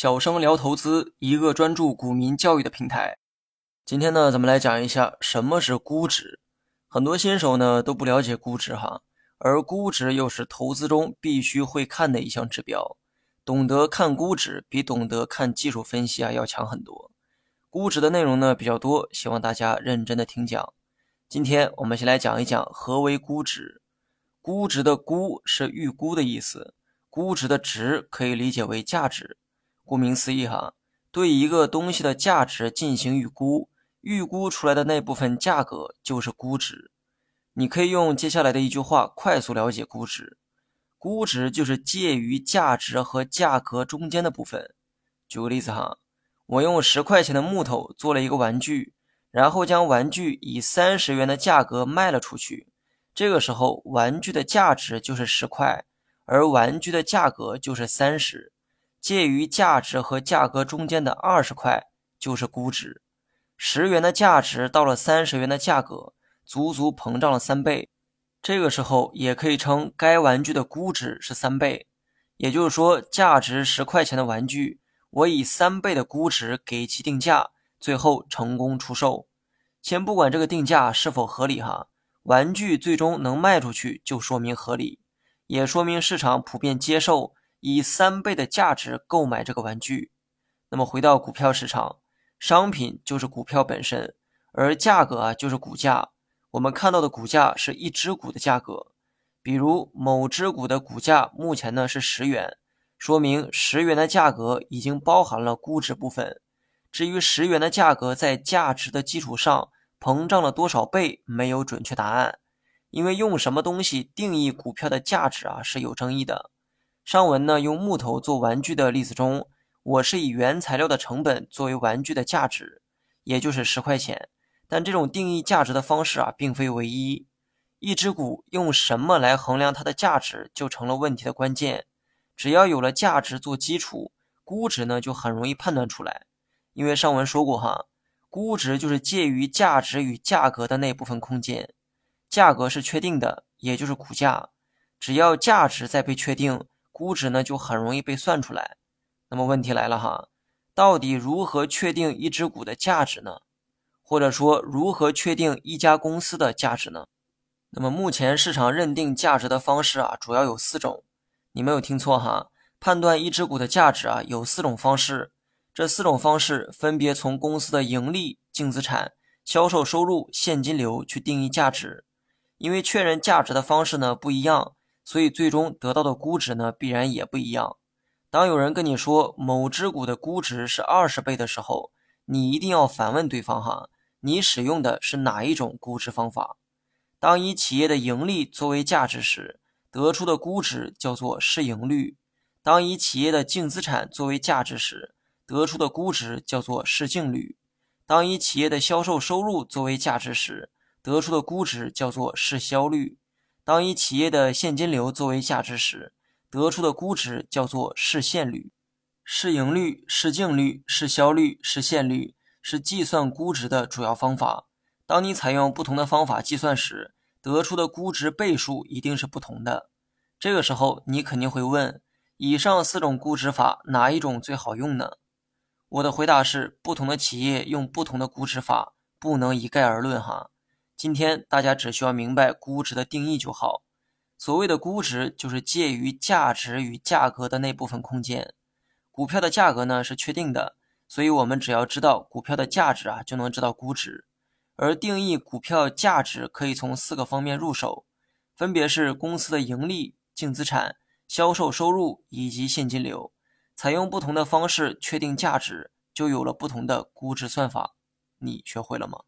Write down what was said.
小生聊投资，一个专注股民教育的平台。今天呢，咱们来讲一下什么是估值。很多新手呢都不了解估值哈，而估值又是投资中必须会看的一项指标。懂得看估值，比懂得看技术分析啊要强很多。估值的内容呢比较多，希望大家认真的听讲。今天我们先来讲一讲何为估值。估值的估是预估的意思，估值的值可以理解为价值。顾名思义哈，对一个东西的价值进行预估，预估出来的那部分价格就是估值。你可以用接下来的一句话快速了解估值：估值就是介于价值和价格中间的部分。举个例子哈，我用十块钱的木头做了一个玩具，然后将玩具以三十元的价格卖了出去。这个时候，玩具的价值就是十块，而玩具的价格就是三十，介于价值和价格中间的二十块就是估值。十元的价值到了三十元的价格，足足膨胀了三倍。这个时候也可以称该玩具的估值是三倍。也就是说，价值十块钱的玩具，我以三倍的估值给其定价，最后成功出售。先不管这个定价是否合理哈。玩具最终能卖出去，就说明合理，也说明市场普遍接受以三倍的价值购买这个玩具。那么回到股票市场，商品就是股票本身，而价格啊就是股价。我们看到的股价是一只股的价格，比如某只股的股价目前呢是十元，说明十元的价格已经包含了估值部分。至于十元的价格在价值的基础上。膨胀了多少倍？没有准确答案，因为用什么东西定义股票的价值啊是有争议的。上文呢用木头做玩具的例子中，我是以原材料的成本作为玩具的价值，也就是十块钱。但这种定义价值的方式啊并非唯一。一只股用什么来衡量它的价值，就成了问题的关键。只要有了价值做基础，估值呢就很容易判断出来。因为上文说过哈。估值就是介于价值与价格的那部分空间，价格是确定的，也就是股价。只要价值再被确定，估值呢就很容易被算出来。那么问题来了哈，到底如何确定一只股的价值呢？或者说如何确定一家公司的价值呢？那么目前市场认定价值的方式啊，主要有四种。你没有听错哈，判断一只股的价值啊，有四种方式。这四种方式分别从公司的盈利、净资产、销售收入、现金流去定义价值。因为确认价值的方式呢不一样，所以最终得到的估值呢必然也不一样。当有人跟你说某只股的估值是二十倍的时候，你一定要反问对方哈，你使用的是哪一种估值方法？当以企业的盈利作为价值时，得出的估值叫做市盈率；当以企业的净资产作为价值时，得出的估值叫做市净率。当以企业的销售收入作为价值时，得出的估值叫做市销率。当以企业的现金流作为价值时，得出的估值叫做市现率。市盈率、市净率、市销率、市现率是计算估值的主要方法。当你采用不同的方法计算时，得出的估值倍数一定是不同的。这个时候，你肯定会问：以上四种估值法哪一种最好用呢？我的回答是：不同的企业用不同的估值法，不能一概而论哈。今天大家只需要明白估值的定义就好。所谓的估值，就是介于价值与价格的那部分空间。股票的价格呢是确定的，所以我们只要知道股票的价值啊，就能知道估值。而定义股票价值可以从四个方面入手，分别是公司的盈利、净资产、销售收入以及现金流。采用不同的方式确定价值，就有了不同的估值算法。你学会了吗？